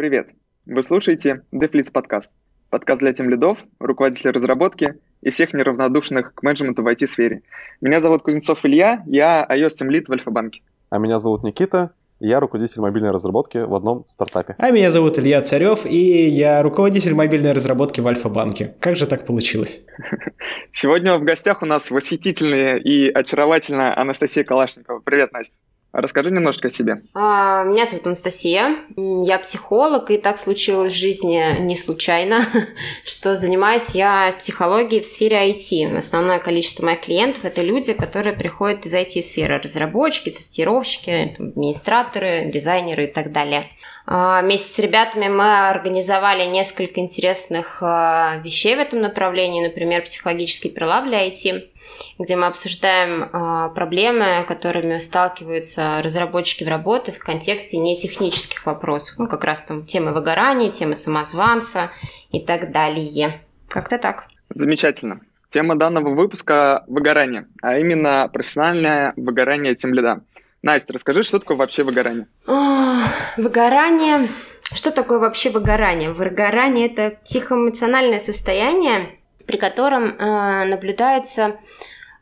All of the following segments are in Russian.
Привет! Вы слушаете DevLeads подкаст. Подкаст для тем лидов, руководителей разработки и всех неравнодушных к менеджменту в IT-сфере. Меня зовут Кузнецов Илья, я iOS Team Lead в Альфа-банке. А меня зовут Никита, я руководитель мобильной разработки в одном стартапе. А меня зовут Илья Царев, и я руководитель мобильной разработки в Альфа-банке. Как же так получилось? Сегодня в гостях у нас восхитительная и очаровательная Анастасия Калашникова. Привет, Настя. Расскажи немножко о себе. А, меня зовут Анастасия, я психолог, и так случилось в жизни не случайно, что занимаюсь я психологией в сфере IT. Основное количество моих клиентов – это люди, которые приходят из IT-сферы, разработчики, тестировщики, администраторы, дизайнеры и так далее. А, вместе с ребятами мы организовали несколько интересных а, вещей в этом направлении, например, психологический прилав для IT, где мы обсуждаем а, проблемы, которыми сталкиваются разработчики в работе в контексте нетехнических вопросов. Ну, как раз там темы выгорания, темы самозванца и так далее. Как-то так. Замечательно. Тема данного выпуска – выгорание, а именно профессиональное выгорание тем лида. Настя, расскажи, что такое вообще выгорание? Выгорание. Что такое вообще выгорание? Выгорание – это психоэмоциональное состояние, при котором э, наблюдается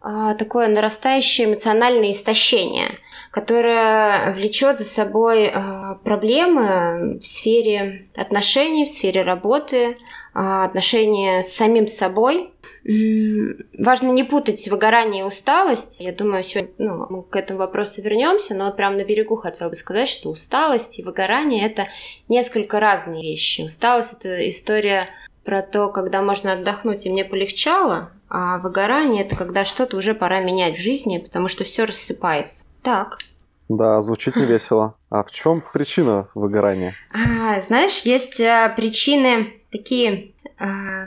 э, такое нарастающее эмоциональное истощение, которое влечет за собой э, проблемы в сфере отношений, в сфере работы, а, отношения с самим собой. Важно не путать выгорание и усталость. Я думаю, сегодня ну, мы к этому вопросу вернемся, но вот прямо на берегу хотела бы сказать, что усталость и выгорание – это несколько разные вещи. Усталость – это история про то, когда можно отдохнуть, и мне полегчало, а выгорание – это когда что-то уже пора менять в жизни, потому что все рассыпается. Так. Да, звучит не весело. А в чем причина выгорания? А, знаешь, есть а, причины такие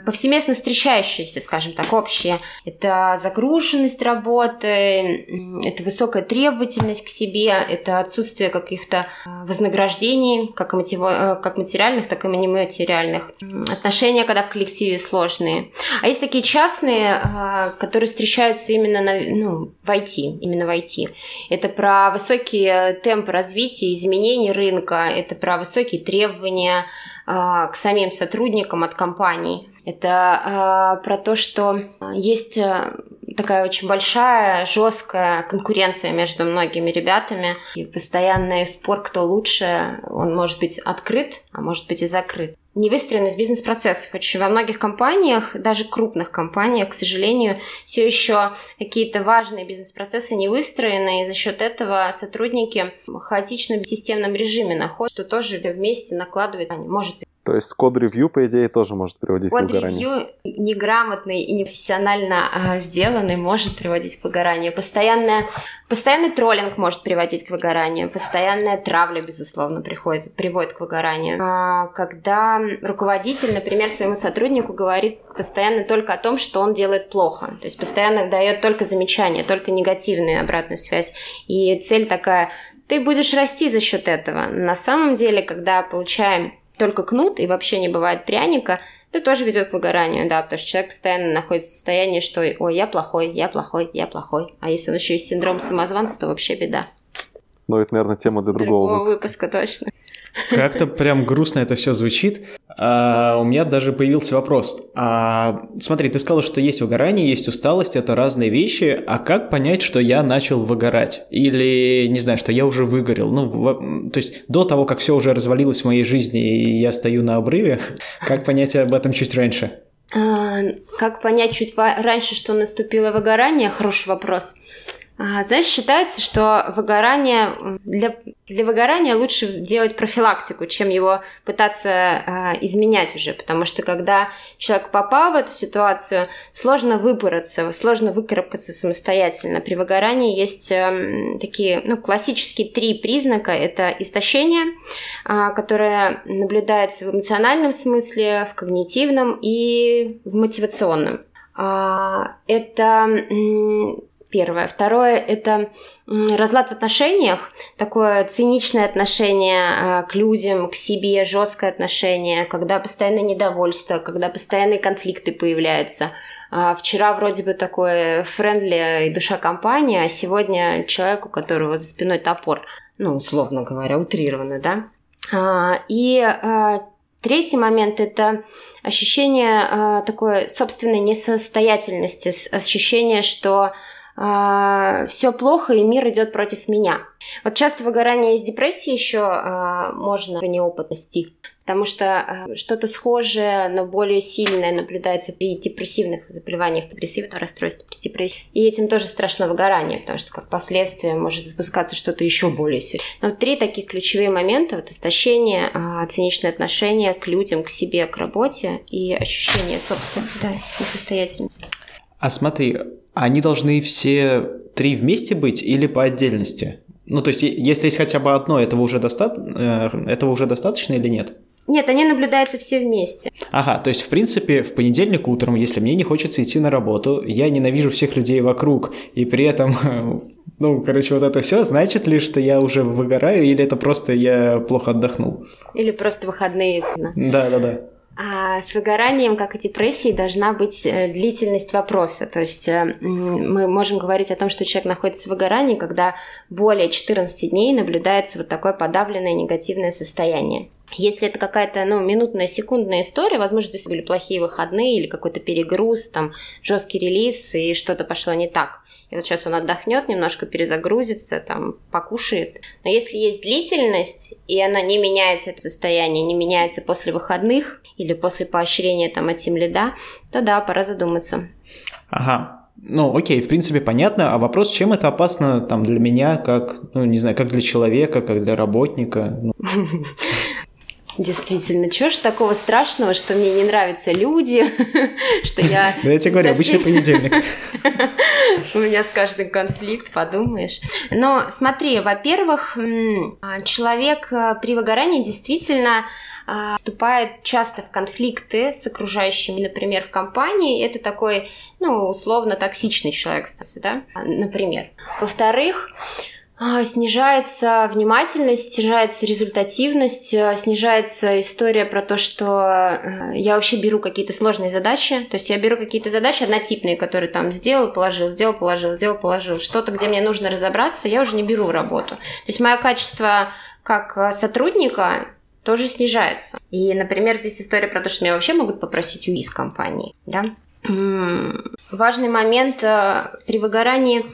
повсеместно встречающиеся, скажем так, общие. Это загруженность работы, это высокая требовательность к себе, это отсутствие каких-то а, вознаграждений, как, мотиво, как материальных, так и нематериальных. Отношения, когда в коллективе сложные. А есть такие частные, а, которые встречаются именно на, ну, в IT, именно в IT. Это про высокие темпы развития, изменений рынка, это про высокие требования, а, к самим сотрудникам от компаний. Это э, про то, что есть э, такая очень большая, жесткая конкуренция между многими ребятами. И постоянный спор, кто лучше, он может быть открыт, а может быть и закрыт. Не выстроенность бизнес-процессов. Очень во многих компаниях, даже крупных компаниях, к сожалению, все еще какие-то важные бизнес-процессы не выстроены, и за счет этого сотрудники в системном режиме находятся, что тоже вместе накладывается, может то есть код-ревью, по идее, тоже может приводить код к выгоранию. Код-ревью неграмотный и непрофессионально э, сделанный может приводить к выгоранию. Постоянная, постоянный троллинг может приводить к выгоранию. Постоянная травля, безусловно, приходит, приводит к выгоранию. А, когда руководитель, например, своему сотруднику говорит постоянно только о том, что он делает плохо. То есть постоянно дает только замечания, только негативную обратную связь. И цель такая, ты будешь расти за счет этого. На самом деле, когда получаем только кнут и вообще не бывает пряника, это тоже ведет к выгоранию, да, потому что человек постоянно находится в состоянии, что ой, я плохой, я плохой, я плохой. А если он еще есть синдром самозванца, то вообще беда. Ну, это, наверное, тема для другого, другого выпуска. выпуска. точно. Как-то прям грустно это все звучит. А, у меня даже появился вопрос. А, смотри, ты сказал, что есть выгорание, есть усталость, это разные вещи. А как понять, что я начал выгорать? Или, не знаю, что я уже выгорел? Ну, в, то есть до того, как все уже развалилось в моей жизни, и я стою на обрыве, как понять об этом чуть раньше? А, как понять чуть раньше, что наступило выгорание? Хороший вопрос. А, знаешь, считается, что выгорание для, для выгорания лучше делать профилактику, чем его пытаться э, изменять уже, потому что когда человек попал в эту ситуацию, сложно выбраться, сложно выкарабкаться самостоятельно. При выгорании есть э, такие ну, классические три признака: это истощение, э, которое наблюдается в эмоциональном смысле, в когнитивном и в мотивационном. Это Первое. Второе – это разлад в отношениях, такое циничное отношение а, к людям, к себе, жесткое отношение, когда постоянное недовольство, когда постоянные конфликты появляются. А, вчера вроде бы такое френдли и душа компания, а сегодня человек, у которого за спиной топор, ну, условно говоря, утрированно, да? А, и а, третий момент – это ощущение а, такой собственной несостоятельности, ощущение, что все плохо и мир идет против меня. Вот часто выгорание из депрессии еще можно в неопытности потому что э, что-то схожее, но более сильное наблюдается при депрессивных заболеваниях, депрессивного расстройства, при депрессии. И этим тоже страшно выгорание, потому что как последствие может запускаться что-то еще более сильное. Но три таких ключевые момента, вот истощение, э, циничное отношение к людям, к себе, к работе и ощущение собственной да, несостоятельности. А смотри, они должны все три вместе быть или по отдельности? Ну, то есть, если есть хотя бы одно, этого уже, доста... Э, этого уже достаточно или нет? Нет, они наблюдаются все вместе. Ага, то есть, в принципе, в понедельник утром, если мне не хочется идти на работу, я ненавижу всех людей вокруг, и при этом, ну, короче, вот это все, значит ли, что я уже выгораю, или это просто я плохо отдохнул? Или просто выходные. Да, да, да. А с выгоранием, как и депрессией, должна быть э, длительность вопроса. То есть э, мы можем говорить о том, что человек находится в выгорании, когда более 14 дней наблюдается вот такое подавленное негативное состояние. Если это какая-то ну, минутная, секундная история, возможно, здесь были плохие выходные или какой-то перегруз, там, жесткий релиз, и что-то пошло не так. И вот сейчас он отдохнет, немножко перезагрузится, там, покушает. Но если есть длительность, и она не меняется, это состояние, не меняется после выходных или после поощрения там от тем лида, то да, пора задуматься. Ага, ну, окей, в принципе, понятно. А вопрос, чем это опасно там для меня, как, ну, не знаю, как для человека, как для работника? Действительно, чего ж такого страшного, что мне не нравятся люди, что я... Да я тебе говорю, обычный понедельник. У меня с каждым конфликт, подумаешь. Но смотри, во-первых, а, человек э, при выгорании действительно а, вступает часто в конфликты с окружающими, например, в компании. Это такой, ну, условно токсичный человек, кстати, да, например. Во-вторых, снижается внимательность, снижается результативность, а, снижается история про то, что э, я вообще беру какие-то сложные задачи. То есть я беру какие-то задачи однотипные, которые там сделал, положил, сделал, положил, сделал, положил. Что-то, где мне нужно разобраться, я уже не беру в работу. То есть мое качество как э, сотрудника тоже снижается. И, например, здесь история про то, что меня вообще могут попросить уйти из компании. Да? Важный момент э, при выгорании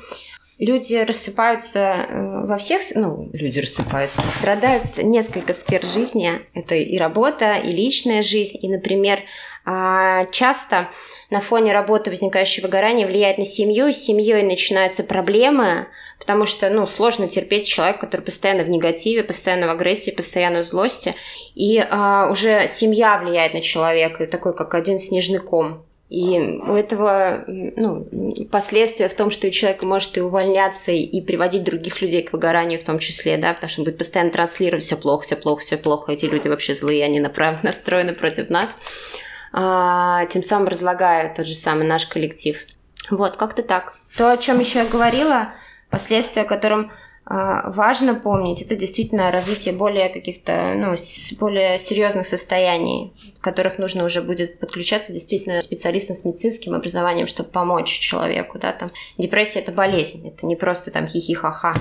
люди рассыпаются э, во всех, ну, люди рассыпаются, страдают несколько сфер жизни. Это и работа, и личная жизнь. И, например, а, часто на фоне работы возникающее выгорание влияет на семью, и с семьей начинаются проблемы, потому что, ну, сложно терпеть человека, который постоянно в негативе, постоянно в агрессии, постоянно в злости. И а, уже семья влияет на человека, такой как один снежный ком. И у этого ну, последствия в том, что человек может и увольняться, и приводить других людей к выгоранию в том числе, да, потому что он будет постоянно транслировать все плохо, все плохо, все плохо, эти люди вообще злые, они направ... настроены против нас, а, тем самым разлагая тот же самый наш коллектив. Вот, как-то так. То, о чем еще я говорила, последствия, а, важно помнить, это действительно развитие более каких-то, ну, более серьезных состояний, в которых нужно уже будет подключаться действительно специалистам с медицинским образованием, чтобы помочь человеку, да, там. Депрессия – это болезнь, это не просто там хихи-ха-ха.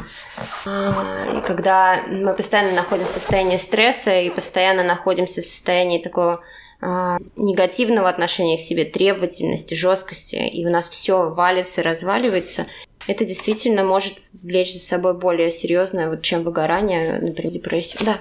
А, когда мы постоянно находимся в состоянии стресса и постоянно находимся в состоянии такого а, негативного отношения к себе, требовательности, жесткости, и у нас все валится, разваливается, это действительно может влечь за собой более серьезное, вот, чем выгорание, например, депрессию. Да.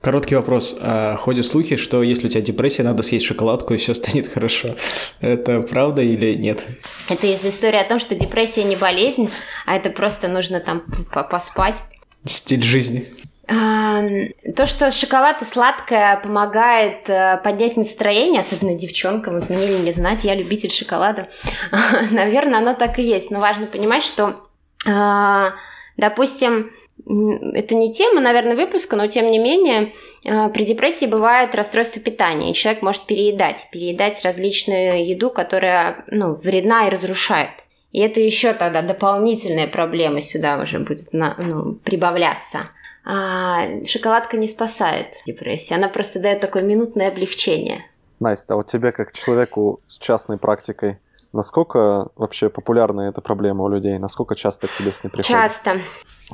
Короткий вопрос. А, ходят слухи, что если у тебя депрессия, надо съесть шоколадку и все станет хорошо. Это правда или нет? Это из истории о том, что депрессия не болезнь, а это просто нужно там поспать. Стиль жизни. То, что шоколад и сладкое помогает э, поднять настроение, особенно девчонкам, вот мне ли не знать, я любитель шоколада, наверное, оно так и есть. Но важно понимать, что, а, допустим, это не тема, наверное, выпуска, но тем не менее э, при депрессии бывает расстройство питания, и человек может переедать, переедать различную еду, которая ну, вредна и разрушает. И это еще тогда дополнительная проблема сюда уже будет на, ну, прибавляться. А, шоколадка не спасает депрессии, она просто дает такое минутное облегчение. Настя, а вот тебе как человеку с частной практикой, насколько вообще популярна эта проблема у людей? Насколько часто к тебе с ней приходят? Часто.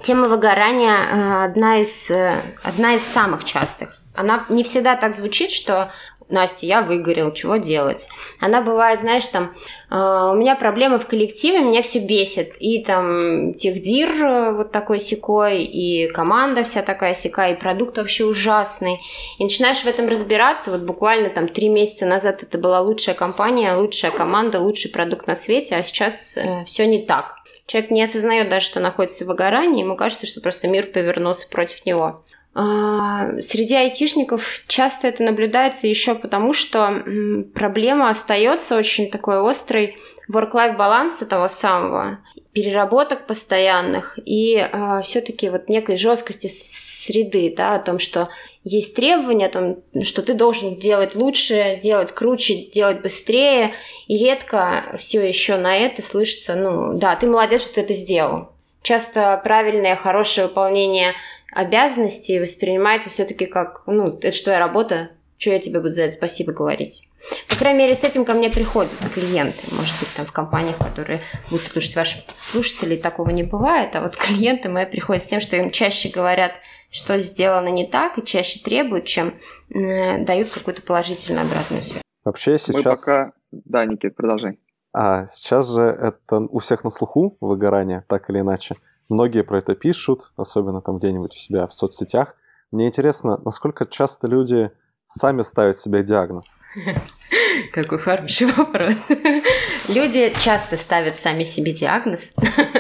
тема выгорания э, одна из, э, одна из самых частых. Она не всегда так звучит, что Настя, я выгорел, чего делать? Она бывает, знаешь, там, э, у меня проблемы в коллективе, меня все бесит. И там техдир э, вот такой секой, и команда вся такая секая, и продукт вообще ужасный. И начинаешь в этом разбираться. Вот буквально там три месяца назад это была лучшая компания, лучшая команда, лучший продукт на свете, а сейчас э, все не так. Человек не осознает даже, что находится в выгорании, ему кажется, что просто мир повернулся против него. А, среди айтишников часто это наблюдается еще потому, что проблема остается очень такой острой work-life баланса того самого, переработок постоянных и э, а, все-таки вот некой жесткости среды, да, о том, что есть требования, о том, что ты должен делать лучше, делать круче, делать быстрее, и редко все еще на это слышится, ну, да, ты молодец, что ты это сделал. Часто правильное, хорошее выполнение обязанности воспринимается все-таки как, ну, это что, я работа, что я тебе буду за это спасибо говорить. По крайней мере, с этим ко мне приходят клиенты. Может быть, там в компаниях, которые будут слушать ваши слушатели, такого не бывает. А вот клиенты мои приходят с тем, что им чаще говорят, что сделано не так, и чаще требуют, чем э, дают какую-то положительную обратную связь. Вообще сейчас... Мы пока... Да, Никит, продолжай. А сейчас же это у всех на слуху выгорание, так или иначе. Многие про это пишут, особенно там где-нибудь у себя в соцсетях. Мне интересно, насколько часто люди сами ставят себе диагноз? Какой хороший вопрос. Люди часто ставят сами себе диагноз,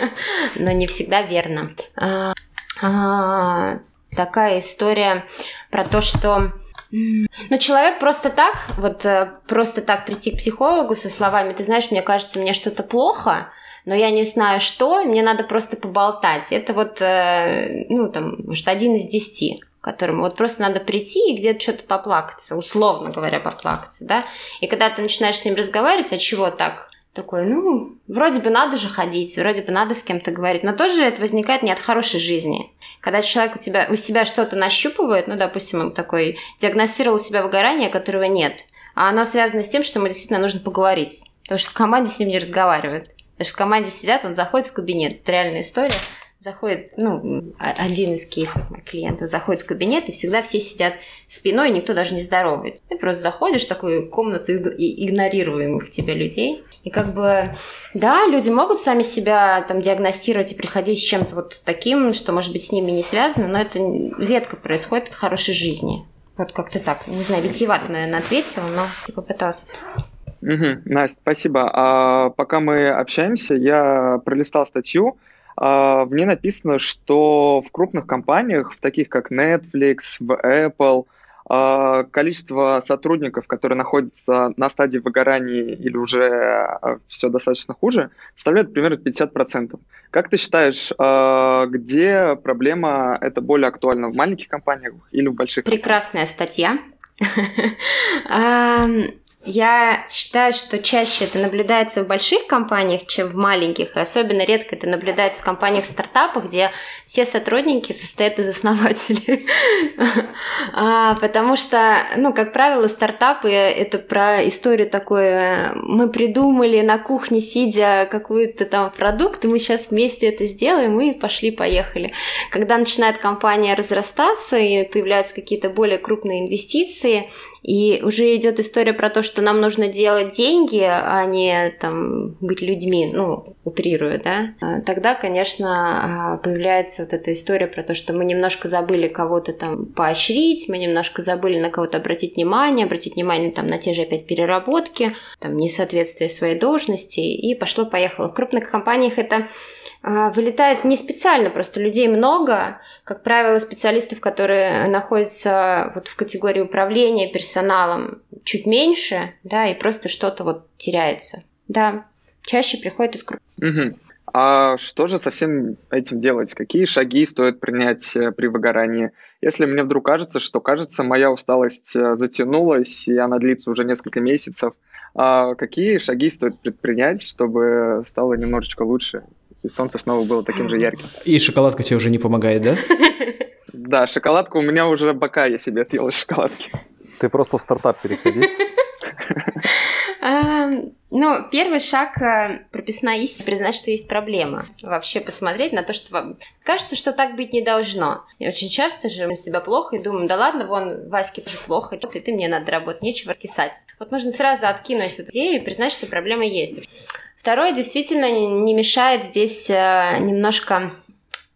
но не всегда верно. А, а, такая история про то, что ну, человек просто так, вот э, просто так прийти к психологу со словами, ты знаешь, мне кажется, мне что-то плохо, но я не знаю что, мне надо просто поболтать. Это вот, э, ну, там, может, один из десяти которому вот просто надо прийти и где-то что-то поплакаться, условно говоря, поплакаться, да. И когда ты начинаешь с ним разговаривать, а чего так? Такой, ну, вроде бы надо же ходить, вроде бы надо с кем-то говорить, но тоже это возникает не от хорошей жизни. Когда человек у тебя у себя что-то нащупывает, ну, допустим, он такой диагностировал у себя выгорание, которого нет, а оно связано с тем, что ему действительно нужно поговорить, потому что в команде с ним не разговаривают. Потому что в команде сидят, он заходит в кабинет. Это реальная история. Заходит, ну, один из кейсов моих клиентов заходит в кабинет, и всегда все сидят спиной, и никто даже не здоровает. Ты просто заходишь в такую комнату игнорируемых тебя людей. И как бы, да, люди могут сами себя там диагностировать и приходить с чем-то вот таким, что, может быть, с ними не связано, но это редко происходит от хорошей жизни. Вот как-то так. Не знаю, витиевато, наверное, ответила, но типа пыталась ответить. Угу, Настя, спасибо. А, пока мы общаемся, я пролистал статью. А, в ней написано, что в крупных компаниях, в таких как Netflix, в Apple, а, количество сотрудников, которые находятся на стадии выгорания или уже а, все достаточно хуже, составляет примерно 50%. Как ты считаешь, а, где проблема это более актуальна, в маленьких компаниях или в больших? Прекрасная статья. Я считаю, что чаще это наблюдается в больших компаниях, чем в маленьких, и особенно редко это наблюдается в компаниях-стартапах, где все сотрудники состоят из основателей. А, потому что, ну, как правило, стартапы — это про историю такой, мы придумали на кухне, сидя, какой-то там продукт, и мы сейчас вместе это сделаем, и пошли-поехали. Когда начинает компания разрастаться, и появляются какие-то более крупные инвестиции, и уже идет история про то, что нам нужно делать деньги, а не там быть людьми, ну, утрирую, да. А тогда, конечно, а, появляется вот эта история про то, что мы немножко забыли кого-то там поощрить, мы немножко забыли на кого-то обратить внимание, обратить внимание там на те же опять переработки, там несоответствие своей должности, и пошло-поехало. В крупных компаниях это вылетает не специально, просто людей много. Как правило, специалистов, которые находятся вот в категории управления персоналом, чуть меньше, да, и просто что-то вот теряется. Да, чаще приходит из группы. Угу. А что же со всем этим делать? Какие шаги стоит принять э, при выгорании? Если мне вдруг кажется, что, кажется, моя усталость э, затянулась, и она длится уже несколько месяцев, а какие шаги стоит предпринять, чтобы стало немножечко лучше? И солнце снова было таким же ярким. И шоколадка тебе уже не помогает, да? Да, шоколадка у меня уже бока я себе отъел из шоколадки. Ты просто в стартап переходи. Ну, первый шаг, э, прописная истина, признать, что есть проблема. Вообще посмотреть на то, что вам кажется, что так быть не должно. И очень часто же мы себя плохо и думаем, да ладно, вон, Ваське тоже плохо, и ты мне надо работать, нечего раскисать. Вот нужно сразу откинуть эту идею и признать, что проблема есть. Второе, действительно, не мешает здесь э, немножко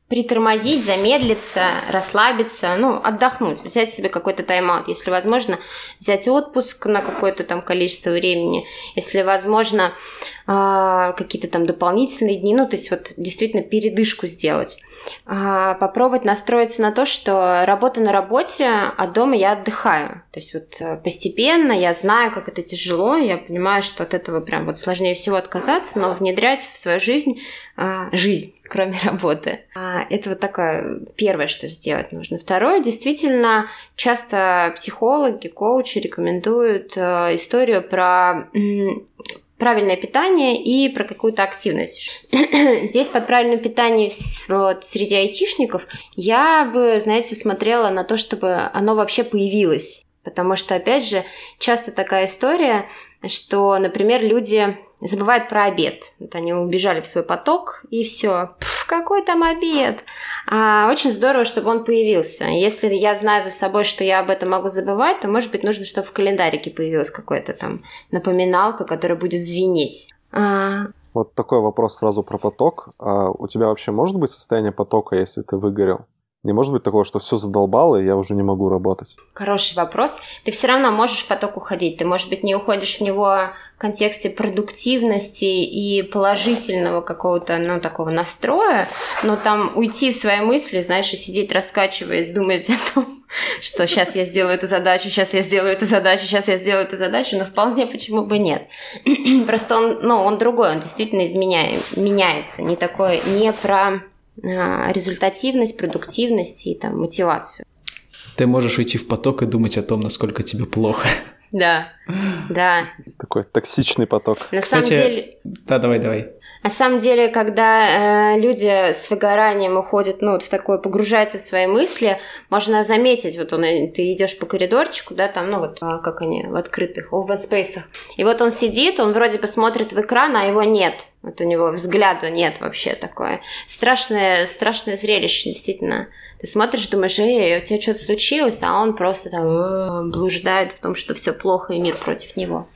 притормозить, замедлиться, расслабиться, ну, отдохнуть, взять себе какой-то тайм-аут, если возможно, взять отпуск на какое-то там количество времени, если возможно, а, какие-то там дополнительные дни, ну, то есть вот действительно передышку сделать. А, попробовать настроиться на то, что работа на работе, а дома я отдыхаю. То есть вот э, постепенно я знаю, как это тяжело, я понимаю, что от этого прям вот сложнее всего отказаться, но внедрять в свою жизнь а, жизнь, кроме работы. Это вот такое первое, что сделать нужно. Второе, действительно, часто психологи, коучи рекомендуют э, историю про правильное питание и про какую-то активность. Здесь под правильное питание вот, среди айтишников я бы, знаете, смотрела на то, чтобы оно вообще появилось. Потому что, опять же, часто такая история, что, например, люди забывают про обед. Вот они убежали в свой поток, и все. Какой там обед? А, очень здорово, чтобы он появился. Если я знаю за собой, что я об этом могу забывать, то, может быть, нужно, чтобы в календарике появилась какая-то там напоминалка, которая будет звенеть. А... Вот такой вопрос сразу про поток. А у тебя вообще может быть состояние потока, если ты выгорел? Не может быть такого, что все задолбало, и я уже не могу работать. Хороший вопрос. Ты все равно можешь в поток уходить. Ты, может быть, не уходишь в него в контексте продуктивности и положительного какого-то, ну, такого настроя, но там уйти в свои мысли, знаешь, и сидеть раскачиваясь, думать о том, что сейчас я сделаю эту задачу, сейчас я сделаю эту задачу, сейчас я сделаю эту задачу, но вполне почему бы нет. Просто он, ну, он другой, он действительно изменяет, меняется, не такой, не про результативность, продуктивность и там мотивацию. Ты можешь уйти в поток и думать о том, насколько тебе плохо. Да, да. Такой токсичный поток. На Кстати, самом деле... Да, давай, давай. На самом деле, когда э, люди с выгоранием уходят, ну, вот в такое, погружаются в свои мысли, можно заметить, вот он, ты идешь по коридорчику, да, там, ну, вот, а, как они, в открытых open space. И вот он сидит, он вроде бы смотрит в экран, а его нет. Вот у него взгляда нет вообще такое. Страшное, страшное зрелище, действительно. Ты смотришь, думаешь, эй, у тебя что-то случилось, а он просто там э, блуждает в том, что все плохо и мир против него.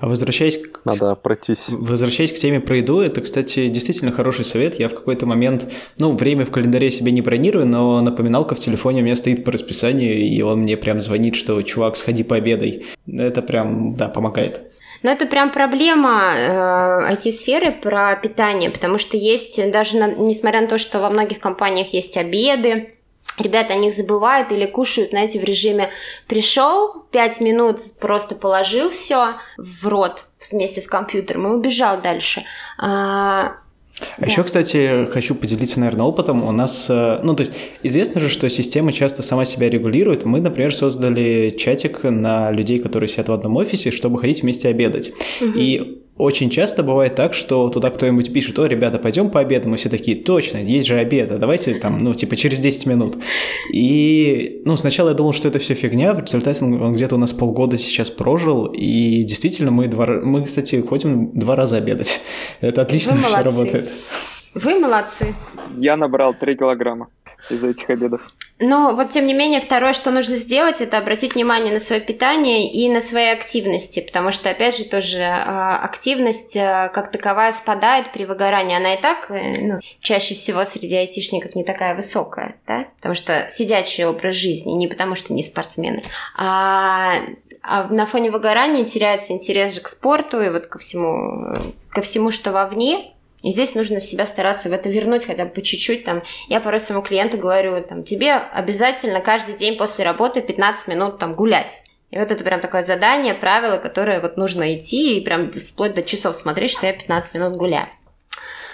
А возвращаясь к... Надо пройтись. Возвращаясь к теме про еду, это, кстати, действительно хороший совет. Я в какой-то момент, ну, время в календаре себе не бронирую, но напоминалка в телефоне у меня стоит по расписанию, и он мне прям звонит, что, чувак, сходи пообедай. Это прям, да, помогает. Но это прям проблема э, IT-сферы про питание, потому что есть, даже на, несмотря на то, что во многих компаниях есть обеды, ребята о них забывают или кушают, знаете, в режиме пришел, пять минут просто положил все в рот вместе с компьютером и убежал дальше. А, а да. еще, кстати, хочу поделиться, наверное, опытом. У нас, э, ну, то есть, известно же, что система часто сама себя регулирует. Мы, например, создали чатик на людей, которые сидят в одном офисе, чтобы ходить вместе обедать. Угу. И очень часто бывает так, что туда кто-нибудь пишет, о, ребята, пойдем пообедаем, и все такие, точно, есть же обед, а давайте там, ну, типа, через 10 минут. И, ну, сначала я думал, что это все фигня, в результате он где-то у нас полгода сейчас прожил, и действительно мы, два, мы кстати, ходим два раза обедать. Это отлично Вы все работает. Вы молодцы. Я набрал 3 килограмма из этих обедов. Но вот тем не менее, второе, что нужно сделать, это обратить внимание на свое питание и на свои активности, потому что, опять же, тоже а, активность а, как таковая спадает при выгорании. Она и так, э, ну, чаще всего среди айтишников не такая высокая, да, потому что сидячий образ жизни, не потому что не спортсмены, а а на фоне выгорания теряется интерес же к спорту и вот ко всему, ко всему, что вовне, и здесь нужно себя стараться в это вернуть хотя бы по чуть-чуть. Там, я порой своему клиенту говорю, там, тебе обязательно каждый день после работы 15 минут там, гулять. И вот это прям такое задание, правило, которое вот нужно идти и прям вплоть до часов смотреть, что я 15 минут гуляю.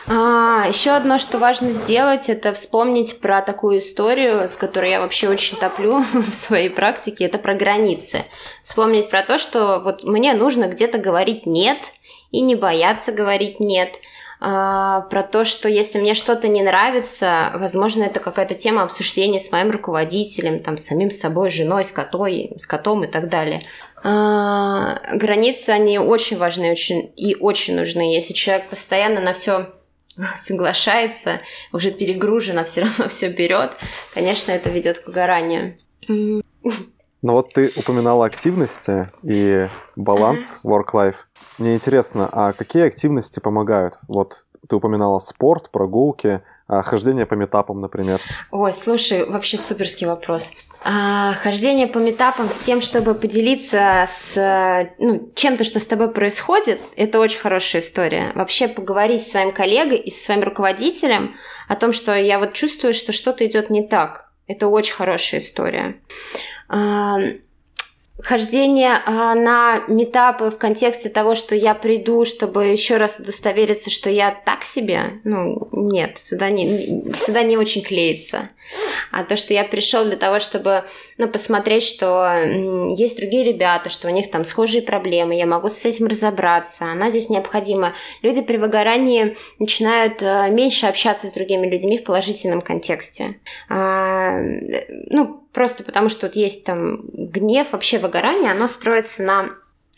А, еще одно, что важно сделать, это вспомнить про такую историю, с которой я вообще очень топлю в своей практике, это про границы. Вспомнить про то, что вот мне нужно где-то говорить «нет», и не бояться говорить «нет», про то, что если мне что-то не нравится, возможно, это какая-то тема обсуждения с моим руководителем, там, с самим собой, женой, с, котой, с котом и так далее. А, границы, они очень важны очень, и очень нужны. Если человек постоянно на все соглашается, уже перегружен, а все равно все берет, конечно, это ведет к выгоранию. Ну вот ты упоминала активности и баланс uh-huh. work-life. Мне интересно, а какие активности помогают? Вот ты упоминала спорт, прогулки, а хождение по метапам, например. Ой, слушай, вообще суперский вопрос. А, хождение по метапам с тем, чтобы поделиться с ну, чем-то, что с тобой происходит, это очень хорошая история. Вообще поговорить с своим коллегой и с своим руководителем о том, что я вот чувствую, что что-то идет не так. Это очень хорошая история хождение а, на метапы в контексте того, что я приду, чтобы еще раз удостовериться, что я так себе, ну, нет, сюда не, сюда не очень клеится. А то, что я пришел для того, чтобы, ну, посмотреть, что есть другие ребята, что у них там схожие проблемы, я могу с этим разобраться, она здесь необходима. Люди при выгорании начинают а, меньше общаться с другими людьми в положительном контексте. А, ну, Просто потому, что вот есть там гнев, вообще выгорание, оно строится на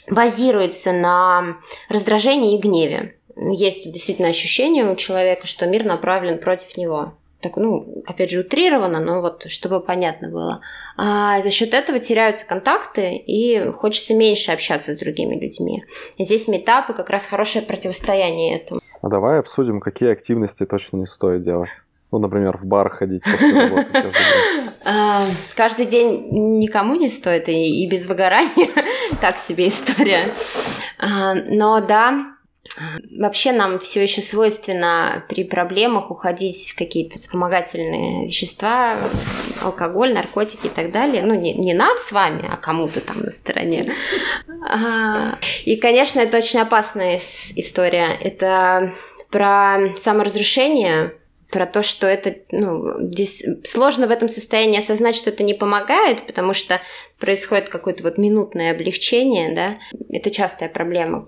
базируется на раздражении и гневе. Есть действительно ощущение у человека, что мир направлен против него. Так, ну, опять же, утрировано, но вот чтобы понятно было. А за счет этого теряются контакты, и хочется меньше общаться с другими людьми. И здесь метапы как раз хорошее противостояние этому. А давай обсудим, какие активности точно не стоит делать. Ну, например, в бар ходить после работы каждый день. А, каждый день никому не стоит, и без выгорания так себе история. А, но да, Вообще нам все еще свойственно при проблемах уходить в какие-то вспомогательные вещества, алкоголь, наркотики и так далее. Ну, не, не нам с вами, а кому-то там на стороне. А, и, конечно, это очень опасная история. Это про саморазрушение, про то, что это, ну, здесь сложно в этом состоянии осознать, что это не помогает, потому что происходит какое-то вот минутное облегчение, да, это частая проблема.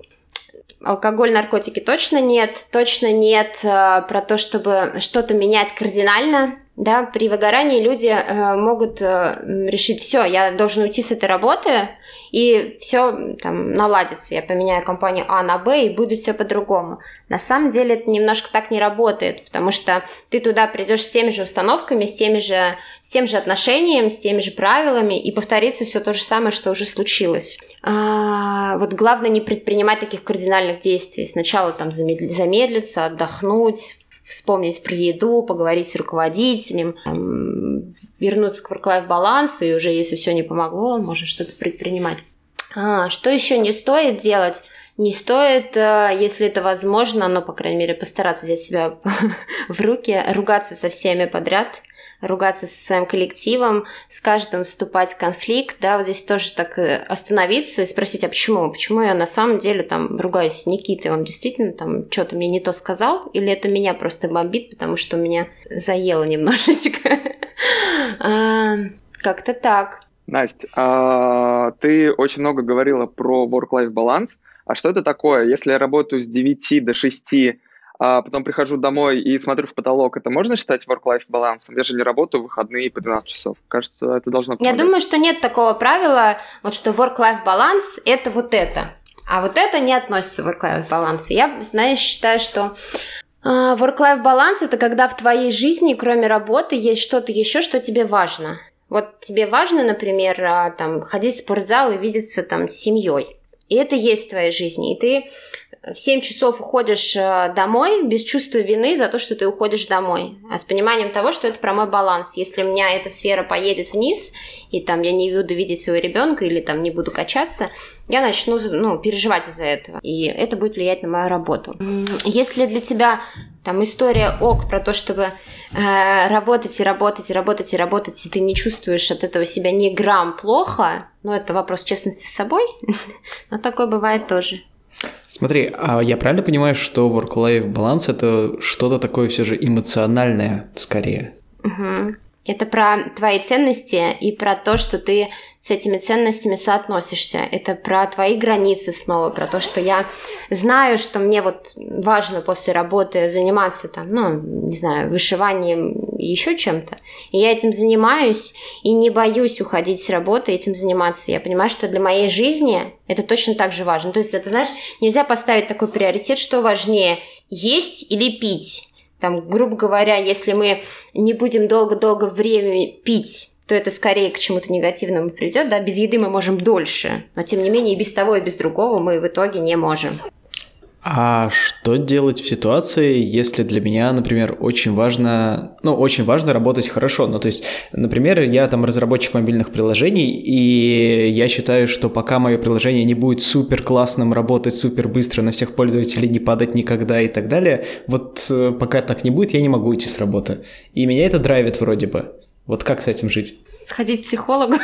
Алкоголь, наркотики точно нет, точно нет э, про то, чтобы что-то менять кардинально, да, при выгорании люди э, могут э, решить, все, я должен уйти с этой работы, и все там наладится, я поменяю компанию А на Б, и будет все по-другому. На самом деле это немножко так не работает, потому что ты туда придешь с теми же установками, с, теми же, с тем же отношением, с теми же правилами, и повторится все то же самое, что уже случилось. А, вот главное не предпринимать таких кардинальных действий. Сначала там замедлиться, отдохнуть, вспомнить про еду, поговорить с руководителем, там, вернуться к work-life балансу, и уже если все не помогло, можно что-то предпринимать. А, что еще не стоит делать? Не стоит, э, если это возможно, но, по крайней мере, постараться взять себя в руки, ругаться со всеми подряд, ругаться со своим коллективом, с каждым вступать в конфликт, да, вот здесь тоже так э, остановиться и спросить, а почему? Почему я на самом деле там ругаюсь с Никитой, он действительно там что-то мне не то сказал, или это меня просто бомбит, потому что меня заело немножечко? А, как-то так. Настя, а, ты очень много говорила про work-life баланс. А что это такое? Если я работаю с 9 до 6 а потом прихожу домой и смотрю в потолок, это можно считать work-life балансом? Я же не работаю в выходные по 12 часов. Кажется, это должно помогать. Я думаю, что нет такого правила, вот что work-life баланс – это вот это. А вот это не относится к work-life балансу. Я, знаешь, считаю, что а, work-life баланс – это когда в твоей жизни, кроме работы, есть что-то еще, что тебе важно. Вот тебе важно, например, а, там, ходить в спортзал и видеться там с семьей. И это есть в твоей жизни. И ты в 7 часов уходишь э, домой без чувства вины за то, что ты уходишь домой, а с пониманием того, что это про мой баланс. Если у меня эта сфера поедет вниз, и там я не буду видеть своего ребенка или там не буду качаться, я начну ну, переживать из-за этого. И это будет влиять на мою работу. Если для тебя там история ок про то, чтобы э, работать и работать и работать и работать, и ты не чувствуешь от этого себя ни грамм плохо, ну это вопрос честности с собой, но такое бывает тоже. Смотри, а я правильно понимаю, что work-life баланс это что-то такое все же эмоциональное скорее? Угу. Это про твои ценности и про то, что ты с этими ценностями соотносишься. Это про твои границы снова, про то, что я знаю, что мне вот важно после работы заниматься там, ну, не знаю, вышиванием еще чем-то. И я этим занимаюсь и не боюсь уходить с работы этим заниматься. Я понимаю, что для моей жизни это точно так же важно. То есть, это, знаешь, нельзя поставить такой приоритет, что важнее, есть или пить. Там, грубо говоря, если мы не будем долго-долго время пить, то это скорее к чему-то негативному придет, да, без еды мы можем дольше, но тем не менее и без того, и без другого мы в итоге не можем. А что делать в ситуации, если для меня, например, очень важно, ну, очень важно работать хорошо? Ну, то есть, например, я там разработчик мобильных приложений, и я считаю, что пока мое приложение не будет супер классным, работать супер быстро на всех пользователей, не падать никогда и так далее, вот э, пока так не будет, я не могу уйти с работы. И меня это драйвит вроде бы. Вот как с этим жить? Сходить к психологу.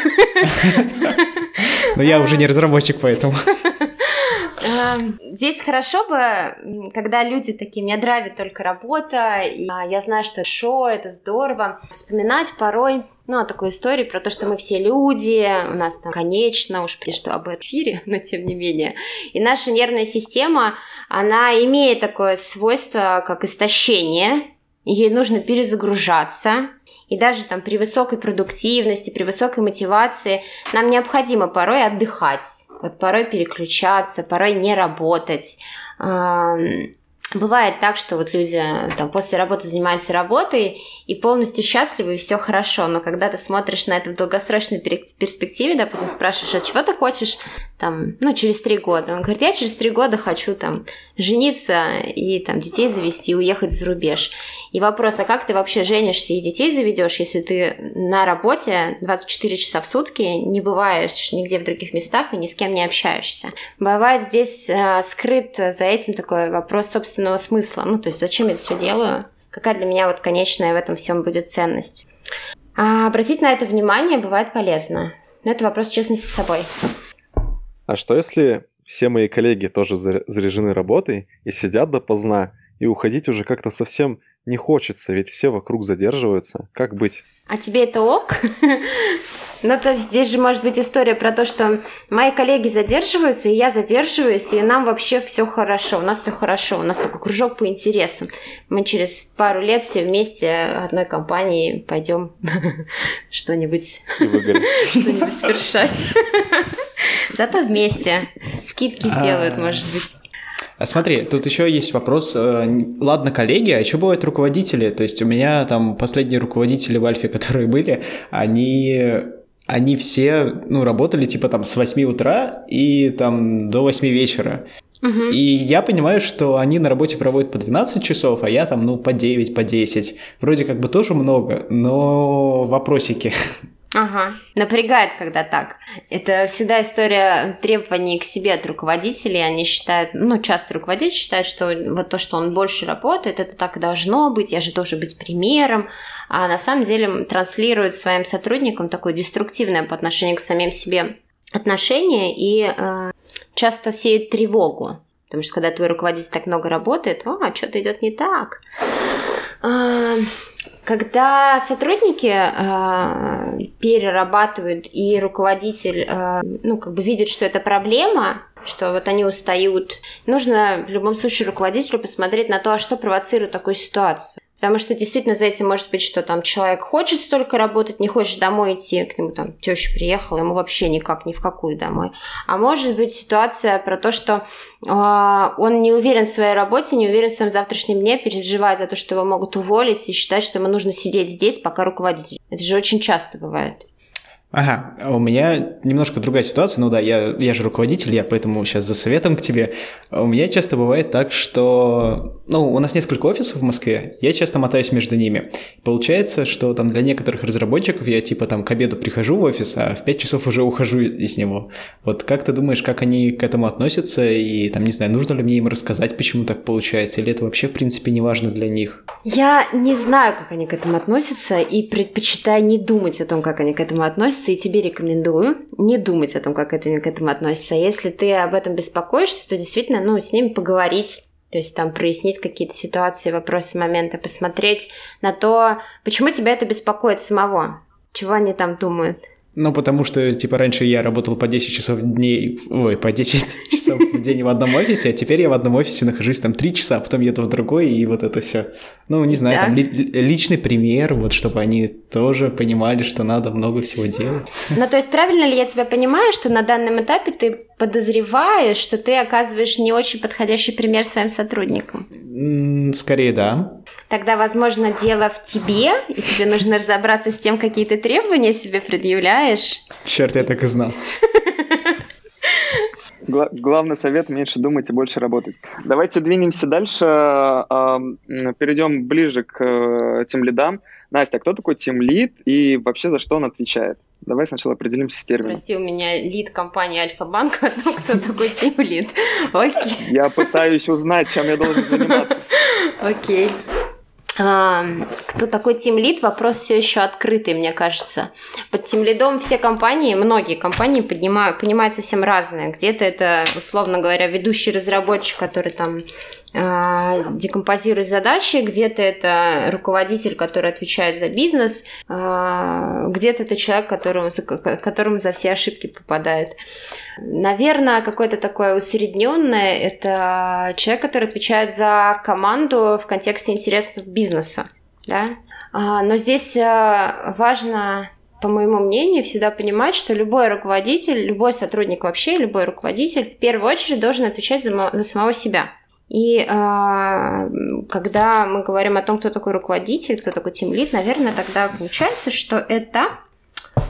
Но я уже не разработчик, поэтому. Эм, здесь хорошо бы, когда люди такие, меня драйвит только работа, и а, я знаю, что шо, это здорово, вспоминать порой ну, о такой истории про то, что мы все люди, у нас там, конечно, уж что об эфире, но тем не менее. И наша нервная система, она имеет такое свойство, как истощение, ей нужно перезагружаться, и даже там при высокой продуктивности, при высокой мотивации нам необходимо порой отдыхать, вот порой переключаться, порой не работать. Бывает так, что вот люди там после работы занимаются работой и полностью счастливы, и все хорошо, но когда ты смотришь на это в долгосрочной перспективе, допустим, спрашиваешь, а чего ты хочешь там, ну, через три года? Он говорит, я через три года хочу там жениться и там детей завести, уехать за рубеж. И вопрос, а как ты вообще женишься и детей заведешь, если ты на работе 24 часа в сутки не бываешь нигде в других местах и ни с кем не общаешься? Бывает здесь э, скрыт за этим такой вопрос собственного смысла. Ну, то есть, зачем я это все делаю? Какая для меня вот конечная в этом всем будет ценность? А обратить на это внимание бывает полезно. Но это вопрос честности с собой. А что если все мои коллеги тоже заряжены работой и сидят допоздна, и уходить уже как-то совсем не хочется, ведь все вокруг задерживаются. Как быть? А тебе это ок? Ну, то есть здесь же может быть история про то, что мои коллеги задерживаются, и я задерживаюсь, и нам вообще все хорошо, у нас все хорошо, у нас такой кружок по интересам. Мы через пару лет все вместе одной компании пойдем что-нибудь что-нибудь совершать. Зато вместе скидки сделают, может быть. А смотри, тут еще есть вопрос. Э, ладно, коллеги, а еще бывают руководители? То есть у меня там последние руководители в Альфе, которые были, они они все, ну, работали типа там с 8 утра и там до 8 вечера. Угу. И я понимаю, что они на работе проводят по 12 часов, а я там, ну, по 9, по 10. Вроде как бы тоже много, но вопросики. Ага, напрягает, когда так. Это всегда история требований к себе от руководителей. Они считают, ну, часто руководитель считает, что вот то, что он больше работает, это так и должно быть, я же должен быть примером. А на самом деле транслирует своим сотрудникам такое деструктивное по отношению к самим себе отношение и э, часто сеют тревогу. Потому что когда твой руководитель так много работает, о, а что-то идет не так. Когда сотрудники э, перерабатывают и руководитель, э, ну, как бы видит, что это проблема, что вот они устают, нужно в любом случае руководителю посмотреть на то, а что провоцирует такую ситуацию. Потому что действительно за этим может быть, что там человек хочет столько работать, не хочет домой идти, к нему там теща приехала, ему вообще никак, ни в какую домой. А может быть ситуация про то, что э, он не уверен в своей работе, не уверен в своем завтрашнем дне, переживает за то, что его могут уволить и считает, что ему нужно сидеть здесь, пока руководитель. Это же очень часто бывает. Ага, а у меня немножко другая ситуация. Ну да, я, я же руководитель, я поэтому сейчас за советом к тебе. А у меня часто бывает так, что... Ну, у нас несколько офисов в Москве, я часто мотаюсь между ними. Получается, что там для некоторых разработчиков я типа там к обеду прихожу в офис, а в 5 часов уже ухожу из него. Вот как ты думаешь, как они к этому относятся? И там, не знаю, нужно ли мне им рассказать, почему так получается? Или это вообще, в принципе, не важно для них? Я не знаю, как они к этому относятся, и предпочитаю не думать о том, как они к этому относятся, относится, и тебе рекомендую не думать о том, как это к этому относится. А если ты об этом беспокоишься, то действительно, ну, с ними поговорить, То есть там прояснить какие-то ситуации, вопросы, моменты, посмотреть на то, почему тебя это беспокоит самого, чего они там думают. Ну, потому что, типа, раньше я работал по 10 часов в дней, ой, по 10 часов в день в одном офисе, а теперь я в одном офисе нахожусь там 3 часа, а потом еду в другой, и вот это все. Ну, не знаю, да. там ли, личный пример, вот, чтобы они тоже понимали, что надо много всего делать. Ну, то есть, правильно ли я тебя понимаю, что на данном этапе ты подозреваешь, что ты оказываешь не очень подходящий пример своим сотрудникам? Скорее, да. Тогда, возможно, дело в тебе, и тебе нужно разобраться с тем, какие ты требования себе предъявляешь. Черт, я так и знал. Гла- главный совет – меньше думать и больше работать. Давайте двинемся дальше, э, перейдем ближе к э, тем лидам. Настя, а кто такой тем лид и вообще за что он отвечает? Давай сначала определимся с термином. Спроси у меня лид компании Альфа-Банк, ну кто такой тим лид. Окей. Я пытаюсь узнать, чем я должен заниматься. Окей. Кто такой Team Lead? Вопрос все еще открытый, мне кажется. Под Team Lead все компании, многие компании поднимают, понимают совсем разные. Где-то это, условно говоря, ведущий разработчик, который там а, декомпозирует задачи, где-то это руководитель, который отвечает за бизнес, а, где-то это человек, которому, которому за все ошибки попадает. Наверное, какое-то такое усредненное – это человек, который отвечает за команду в контексте интересов бизнеса. Да? А, но здесь важно по моему мнению, всегда понимать, что любой руководитель, любой сотрудник вообще, любой руководитель в первую очередь должен отвечать за, за самого себя – и э, когда мы говорим о том, кто такой руководитель, кто такой тимлит, наверное, тогда получается, что это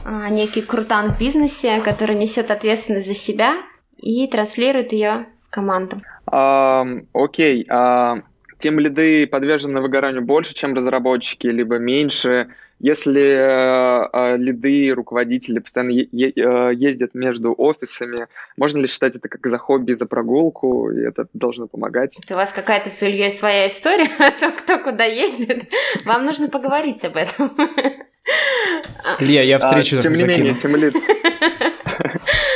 э, некий крутан в бизнесе, который несет ответственность за себя и транслирует ее команду. Um, окей, а тем лиды подвержены выгоранию больше, чем разработчики, либо меньше. Если э, э, лиды, руководители постоянно е- е- э, ездят между офисами, можно ли считать это как за хобби, за прогулку, и это должно помогать? Это у вас какая-то с Ильей своя история, а то, кто куда ездит. Вам нужно поговорить об этом. Илья, я встречу а, Тем не менее, тем лид.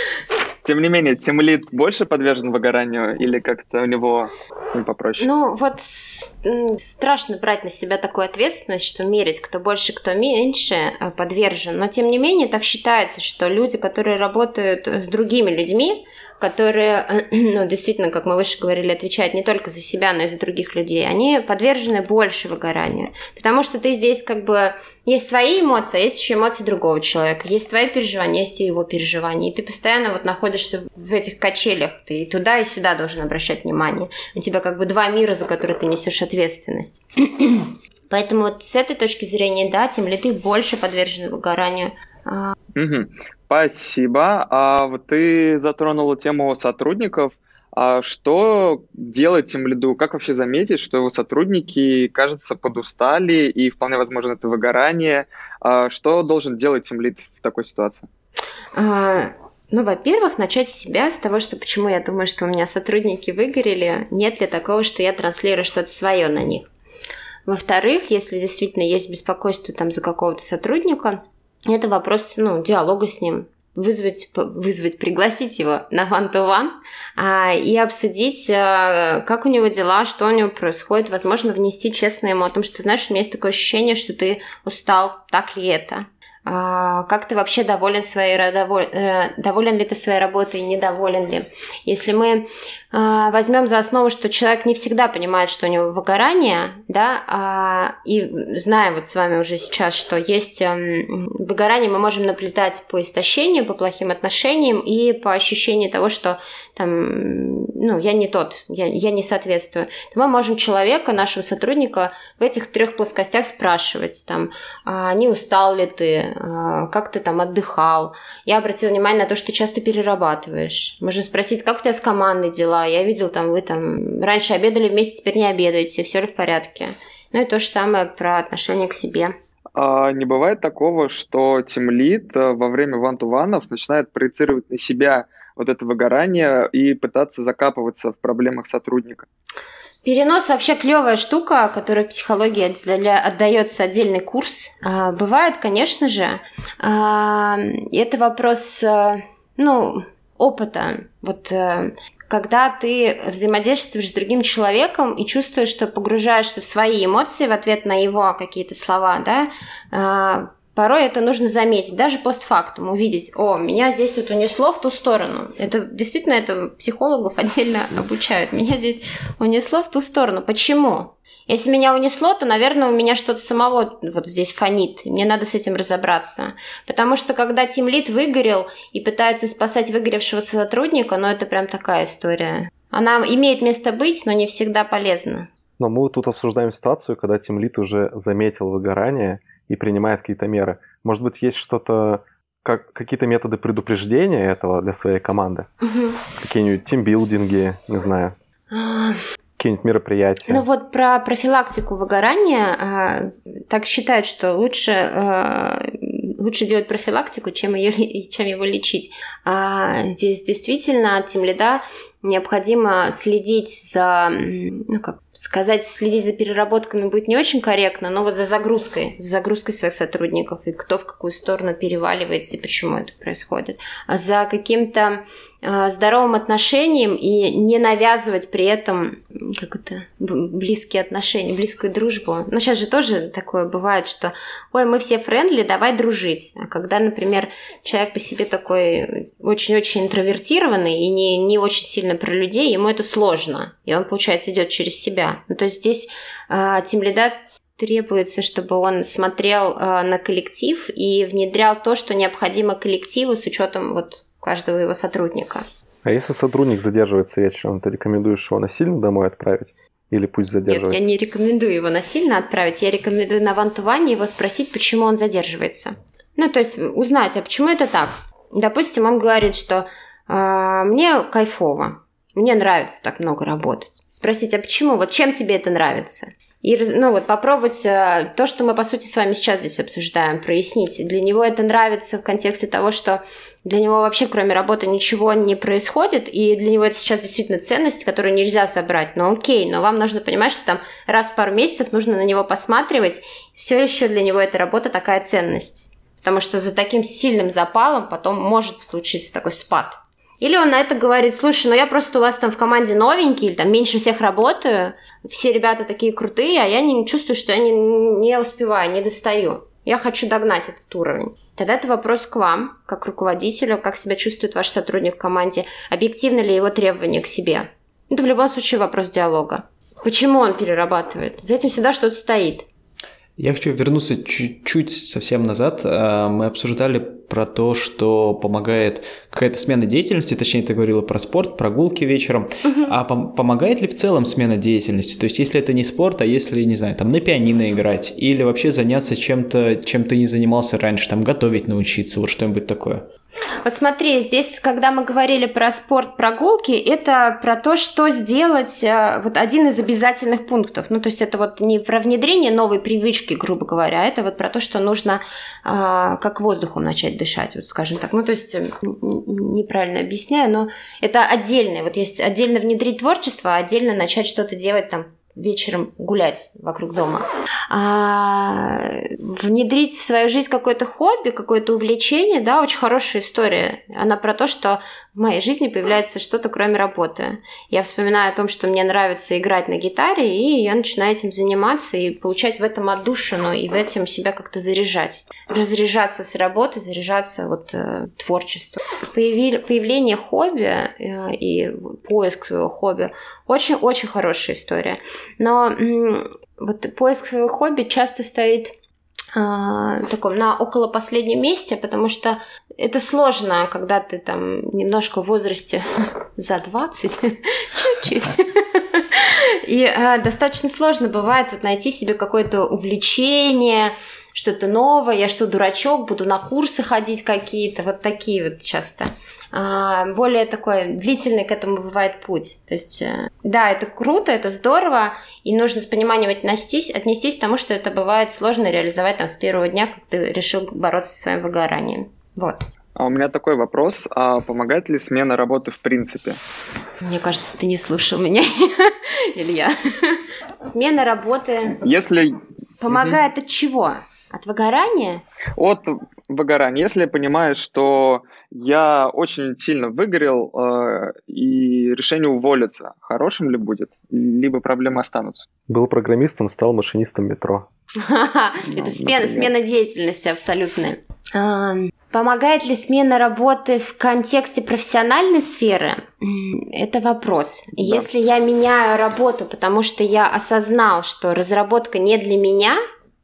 Тем не менее, тимлид больше подвержен выгоранию или как-то у него с ним попроще? Ну, вот страшно брать на себя такую ответственность, что мерить, кто больше, кто меньше э, подвержен. Но, тем не менее, так считается, что люди, которые работают с другими людьми, которые, ну, действительно, как мы выше говорили, отвечают не только за себя, но и за других людей, они подвержены больше выгоранию. Потому что ты здесь как бы... Есть твои эмоции, а есть еще эмоции другого человека. Есть твои переживания, есть и его переживания. И ты постоянно вот находишься в этих качелях. Ты и туда, и сюда должен обращать внимание. У тебя как бы два мира, за которые ты несешь ответственность. Поэтому вот с этой точки зрения, да, тем ли ты больше подвержен выгоранию. Угу. Спасибо. А вот ты затронула тему сотрудников. А что делать тем лиду? Как вообще заметить, что его сотрудники, кажется, подустали и вполне возможно это выгорание? А что должен делать тем лид в такой ситуации? А, ну, во-первых, начать с себя, с того, что почему я думаю, что у меня сотрудники выгорели, нет ли такого, что я транслирую что-то свое на них. Во-вторых, если действительно есть беспокойство там за какого-то сотрудника, это вопрос ну, диалога с ним, вызвать, вызвать, пригласить его на one-to-one а, и обсудить, а, как у него дела, что у него происходит, возможно, внести честно ему о том, что, знаешь, у меня есть такое ощущение, что ты устал, так ли это, как ты вообще доволен своей доволен, э, доволен ли ты своей работой, недоволен ли. Если мы а, возьмем за основу, что человек не всегда понимает, что у него выгорание, да, а, и знаем вот с вами уже сейчас, что есть эм, выгорание, мы можем наблюдать по истощению, по плохим отношениям и по ощущению того, что там, ну, я не тот, я, я не соответствую, мы можем человека, нашего сотрудника в этих трех плоскостях спрашивать, там, а не устал ли ты, а, как ты там отдыхал. Я обратила внимание на то, что ты часто перерабатываешь. Можно спросить, как у тебя с командой дела, я видел, там, вы там раньше обедали вместе, теперь не обедаете, все ли в порядке. Ну и то же самое про отношение к себе. А не бывает такого, что тимлит э, во время ван-ту-ванов начинает проецировать на себя вот это выгорание и пытаться закапываться в проблемах сотрудника. Перенос вообще клевая штука, которой психология отдается отдельный курс. А, бывает, конечно же. А, это вопрос, э, ну, опыта. Вот э, когда ты взаимодействуешь с другим человеком и чувствуешь, что погружаешься в свои эмоции в ответ на его какие-то слова, да, а, порой это нужно заметить, даже постфактум, увидеть, о, меня здесь вот унесло в ту сторону. Это действительно, это психологов отдельно обучают. Меня здесь унесло в ту сторону. Почему? Если меня унесло, то, наверное, у меня что-то самого вот здесь фонит. Мне надо с этим разобраться. Потому что когда тимлит выгорел и пытается спасать выгоревшего сотрудника, ну это прям такая история. Она имеет место быть, но не всегда полезна. Но мы тут обсуждаем ситуацию, когда тимлит уже заметил выгорание и принимает какие-то меры. Может быть, есть что-то, как, какие-то методы предупреждения этого для своей команды? Угу. Какие-нибудь тимбилдинги, не знаю. Какие-нибудь мероприятия? Ну вот про профилактику выгорания э, так считают, что лучше, э, лучше делать профилактику, чем, ее, чем его лечить. А здесь действительно от лида необходимо следить за, ну как сказать, следить за переработками будет не очень корректно, но вот за загрузкой, за загрузкой своих сотрудников и кто в какую сторону переваливается и почему это происходит. А за каким-то э, здоровым отношением и не навязывать при этом как это близкие отношения, близкую дружбу. Но сейчас же тоже такое бывает, что ой, мы все френдли, давай дружить. А когда, например, человек по себе такой очень-очень интровертированный и не, не очень сильно про людей, ему это сложно. И он, получается, идет через себя. Ну, то есть здесь э, тимлида требуется, чтобы он смотрел э, на коллектив и внедрял то, что необходимо коллективу с учетом вот каждого его сотрудника. А если сотрудник задерживается вечером, ты рекомендуешь его насильно домой отправить? Или пусть задерживается? Нет, я не рекомендую его насильно отправить. Я рекомендую на вантуване его спросить, почему он задерживается. Ну, то есть узнать, а почему это так? Допустим, он говорит, что мне кайфово, мне нравится так много работать. Спросить, а почему? Вот чем тебе это нравится? И ну, вот попробовать э, то, что мы, по сути, с вами сейчас здесь обсуждаем, прояснить. Для него это нравится в контексте того, что для него вообще, кроме работы, ничего не происходит, и для него это сейчас действительно ценность, которую нельзя забрать. Но окей, но вам нужно понимать, что там раз в пару месяцев нужно на него посматривать. Все еще для него эта работа такая ценность. Потому что за таким сильным запалом потом может случиться такой спад. Или он на это говорит, слушай, ну я просто у вас там в команде новенький, или там меньше всех работаю, все ребята такие крутые, а я не чувствую, что я не, не успеваю, не достаю. Я хочу догнать этот уровень. Тогда это вопрос к вам, как руководителю, как себя чувствует ваш сотрудник в команде, объективно ли его требования к себе. Это в любом случае вопрос диалога. Почему он перерабатывает? За этим всегда что-то стоит. Я хочу вернуться чуть-чуть совсем назад. А, мы обсуждали про то, что помогает какая-то смена деятельности, точнее, ты говорила про спорт, прогулки вечером. Uh-huh. А пом- помогает ли в целом смена деятельности? То есть, если это не спорт, а если, не знаю, там на пианино играть, или вообще заняться чем-то, чем ты не занимался раньше, там готовить научиться, вот что-нибудь такое? Вот смотри, здесь, когда мы говорили про спорт прогулки, это про то, что сделать, э, вот один из обязательных пунктов. Ну, то есть это вот не про внедрение новой привычки, грубо говоря, а это вот про то, что нужно а, как воздухом начать дышать, вот скажем так. Ну, то есть неправильно объясняю, но это отдельное. Вот есть отдельно внедрить творчество, а отдельно начать что-то делать там вечером гулять вокруг дома. А внедрить в свою жизнь какое-то хобби, какое-то увлечение, да, очень хорошая история. Она про то, что в моей жизни появляется что-то кроме работы. Я вспоминаю о том, что мне нравится играть на гитаре, и я начинаю этим заниматься и получать в этом отдушину, и в этом себя как-то заряжать. Разряжаться с работы, заряжаться вот э, творчеством. Появили, появление хобби э, и поиск своего хобби очень-очень хорошая история. Но вот поиск своего хобби часто стоит э, таком на около последнем месте, потому что это сложно, когда ты там немножко в возрасте за 20, чуть-чуть. И э, достаточно сложно бывает вот найти себе какое-то увлечение, что-то новое, я что, дурачок, буду на курсы ходить какие-то, вот такие вот часто. А, более такой длительный к этому бывает путь. То есть, э, да, это круто, это здорово, и нужно с пониманием отнестись, отнестись к тому, что это бывает сложно реализовать там с первого дня, как ты решил бороться со своим выгоранием. Вот. А у меня такой вопрос, а помогает ли смена работы в принципе? Мне кажется, ты не слушал меня, Илья. Смена работы... Если... Помогает угу. от чего? От выгорания? От выгорание, если я понимаю, что я очень сильно выгорел э, и решение уволиться, хорошим ли будет, либо проблемы останутся? Был программистом, стал машинистом метро. Это смена деятельности абсолютная. Помогает ли смена работы в контексте профессиональной сферы? Это вопрос. Да. Если я меняю работу, потому что я осознал, что разработка не для меня,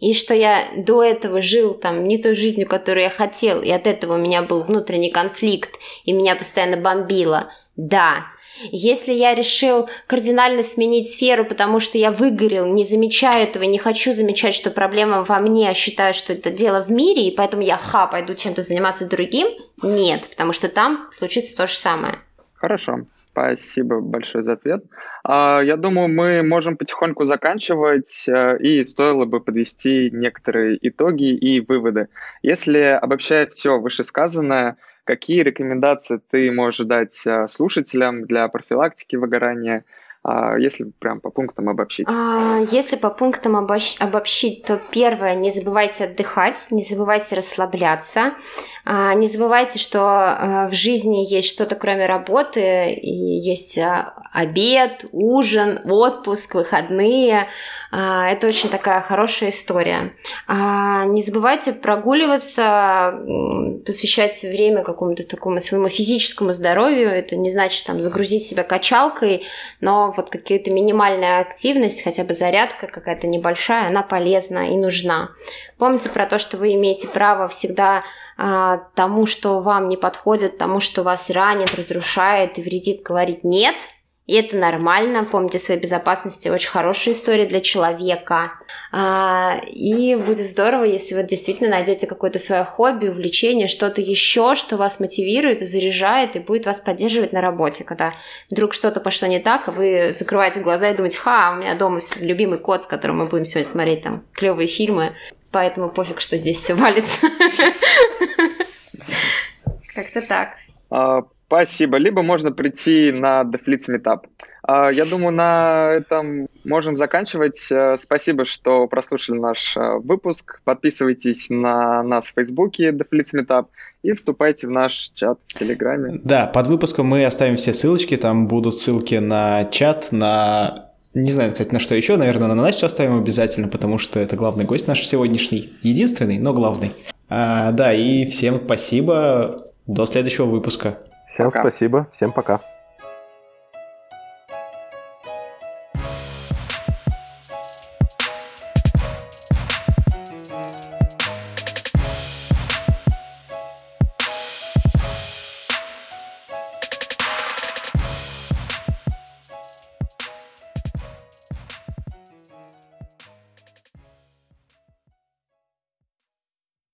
и что я до этого жил там не той жизнью, которую я хотел, и от этого у меня был внутренний конфликт, и меня постоянно бомбило, да, если я решил кардинально сменить сферу, потому что я выгорел, не замечаю этого, не хочу замечать, что проблема во мне, а считаю, что это дело в мире, и поэтому я, ха, пойду чем-то заниматься другим, нет, потому что там случится то же самое. Хорошо, спасибо большое за ответ. А, я думаю, мы можем потихоньку заканчивать, э, и стоило бы подвести некоторые итоги и выводы. Если обобщать все вышесказанное, Какие рекомендации ты можешь дать э, слушателям для профилактики выгорания, если прям по пунктам обобщить? А, если по пунктам обобщить, то первое, не забывайте отдыхать, не забывайте расслабляться, а, не забывайте, что в жизни есть что-то кроме работы, и есть обед, ужин, отпуск, выходные, а, это очень такая хорошая история. А, не забывайте прогуливаться, посвящать время какому-то такому своему физическому здоровью. Это не значит там загрузить себя качалкой, но вот какая-то минимальная активность, хотя бы зарядка какая-то небольшая, она полезна и нужна. Помните про то, что вы имеете право всегда а, тому, что вам не подходит, тому, что вас ранит, разрушает и вредит, говорить нет – и это нормально. Помните своей безопасности. Очень хорошая история для человека. А, и будет здорово, если вы действительно найдете какое-то свое хобби, увлечение, что-то еще, что вас мотивирует и заряжает, и будет вас поддерживать на работе. Когда вдруг что-то пошло не так, а вы закрываете глаза и думаете, ха, у меня дома любимый кот, с которым мы будем сегодня смотреть там клевые фильмы, поэтому пофиг, что здесь все валится. Как-то так. Спасибо. Либо можно прийти на Deflits Meetup. А, я думаю, на этом можем заканчивать. Э, спасибо, что прослушали наш э, выпуск. Подписывайтесь на нас в Фейсбуке Deflits Meetup и вступайте в наш чат в Телеграме. Да, под выпуском мы оставим все ссылочки. Там будут ссылки на чат, на не знаю, кстати, на что еще. Наверное, на Настю оставим обязательно, потому что это главный гость наш сегодняшний. Единственный, но главный. А, да, и всем спасибо. До следующего выпуска. Всем пока. спасибо, всем пока.